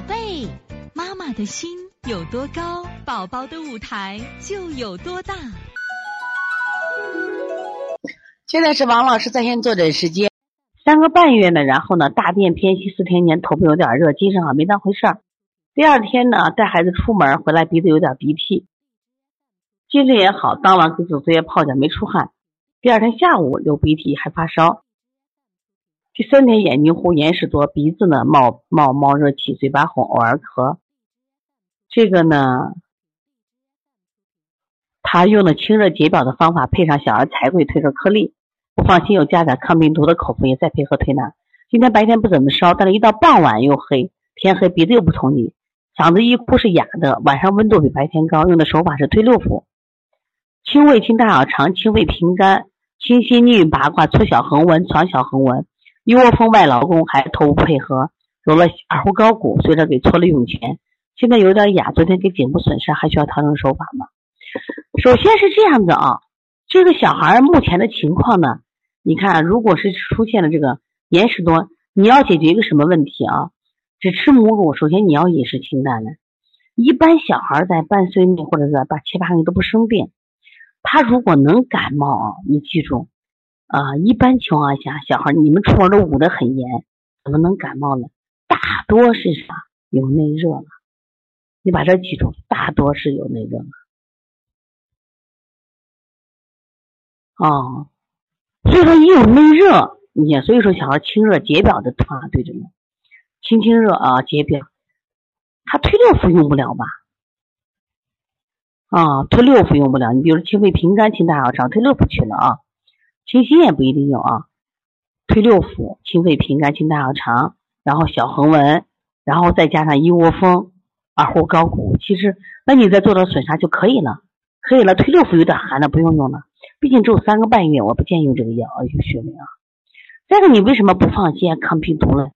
宝贝，妈妈的心有多高，宝宝的舞台就有多大。现在是王老师在线坐诊时间，三个半月呢，然后呢，大便偏稀四天年，头部有点热，精神好没当回事儿。第二天呢，带孩子出门回来，鼻子有点鼻涕，精神也好，当晚给祖祖爷泡脚没出汗。第二天下午流鼻涕还发烧。第三天眼睛红，眼屎多，鼻子呢冒冒冒热气，嘴巴红，偶尔咳。这个呢，他用了清热解表的方法，配上小儿柴桂退热颗粒，不放心又加点抗病毒的口服液，再配合推拿。今天白天不怎么烧，但是一到傍晚又黑，天黑鼻子又不通气，嗓子一哭是哑的，晚上温度比白天高。用的手法是推六腑，清胃、清大小肠、清胃平肝、清心逆运八卦、搓小横纹、传小横纹。一窝蜂外劳宫，还头部配合揉了耳后高骨，随着给搓了涌泉。现在有点哑，昨天给颈部损伤，还需要调整手法吗？首先是这样子啊，这个小孩目前的情况呢，你看，如果是出现了这个眼屎多，你要解决一个什么问题啊？只吃母乳，首先你要饮食清淡的。一般小孩在半岁内或者是八七八个月都不生病，他如果能感冒啊，你记住。啊，一般情况下，小孩你们出门都捂得很严，怎么能感冒呢？大多是啥？有内热了。你把这记住，大多是有内热了。哦，所以说一有内热，你所以说小孩清热解表的话，对着呢，清清热啊，解表。他推六腑用不了吧？啊，推六腑用不了。你比如清肺平肝、清大小肠，推六腑去了啊。清心也不一定有啊，推六腑、清肺平肝、清大肠，然后小横纹，然后再加上一窝蜂、耳后高骨，其实那你再做点损伤就可以了，可以了。推六腑有点寒的不用用了，毕竟只有三个半月，我不建议用这个药啊，有穴位啊。再个，你为什么不放心抗病毒呢？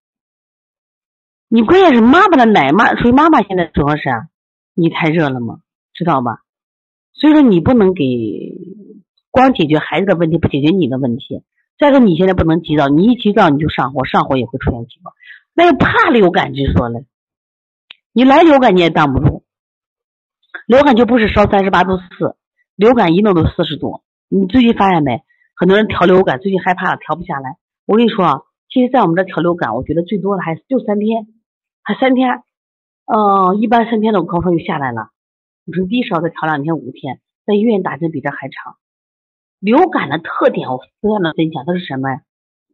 你关键是妈妈的奶妈，所以妈妈现在主要是啊，你太热了嘛，知道吧？所以说你不能给。光解决孩子的问题，不解决你的问题。再说你现在不能急躁，你一急躁你就上火，上火也会出现急躁。那又怕流感之说了，你来流感你也挡不住。流感就不是烧三十八度四，流感一弄都四十度。你最近发现没？很多人调流感，最近害怕了，调不下来。我跟你说啊，其实，在我们这调流感，我觉得最多的还就三天，还三天。嗯，一般三天的高烧就下来了。你说低烧再调两天五天，在医院打针比这还长。流感的特点，我不断的分享，它是什么？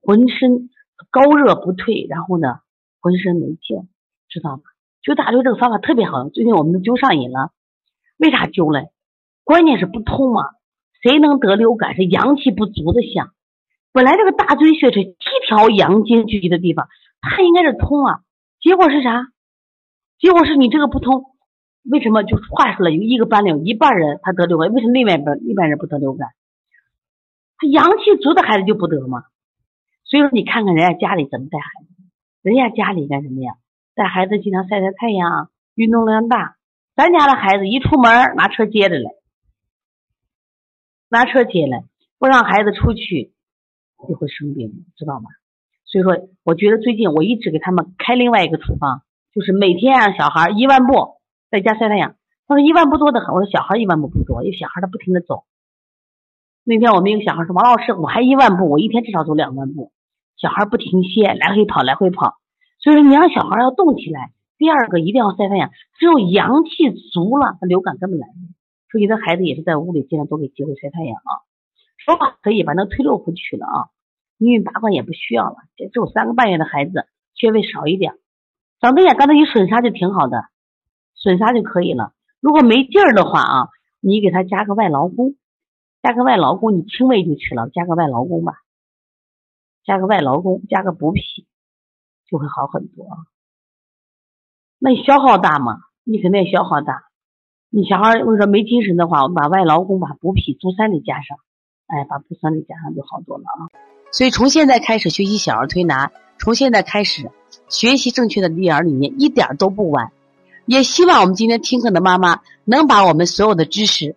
浑身高热不退，然后呢，浑身没劲，知道吗？灸大椎这个方法特别好，最近我们都灸上瘾了。为啥灸嘞？关键是不通嘛。谁能得流感是阳气不足的象。本来这个大椎穴是七条阳经聚集的地方，它应该是通啊。结果是啥？结果是你这个不通。为什么？就话说了，有一个班里有一半人他得流感，为什么另外一半一半人不得流感？他阳气足的孩子就不得吗？所以说你看看人家家里怎么带孩子，人家家里干什么呀？带孩子经常晒晒太阳，运动量大。咱家的孩子一出门拿车接着来，拿车接来，不让孩子出去就会生病，知道吗？所以说，我觉得最近我一直给他们开另外一个处方，就是每天让小孩一万步在家晒太阳。他说一万步多的很，我说小孩一万步不多，因为小孩他不停的走。那天我们一个小孩说：“王老师，我还一万步，我一天至少走两万步。”小孩不停歇，来回跑，来回跑。所以说，你让小孩要动起来。第二个，一定要晒太阳。只有阳气足了，他流感根本来不了。所以，的孩子也是在屋里尽量多给机会晒太阳啊。说法可以把那推六腑取了啊，因为拔罐也不需要了。这只有三个半月的孩子，穴位少一点。长对眼，刚才一损伤就挺好的，损伤就可以了。如果没劲儿的话啊，你给他加个外劳宫。加个外劳宫，你清胃就去了。加个外劳宫吧，加个外劳宫，加个补脾，就会好很多。那你消耗大吗？你肯定消耗大。你小孩我说没精神的话，我们把外劳宫、把补脾、足三里加上，哎，把足三里加上就好多了啊。所以从现在开始学习小儿推拿，从现在开始学习正确的育儿理念，一点都不晚。也希望我们今天听课的妈妈能把我们所有的知识。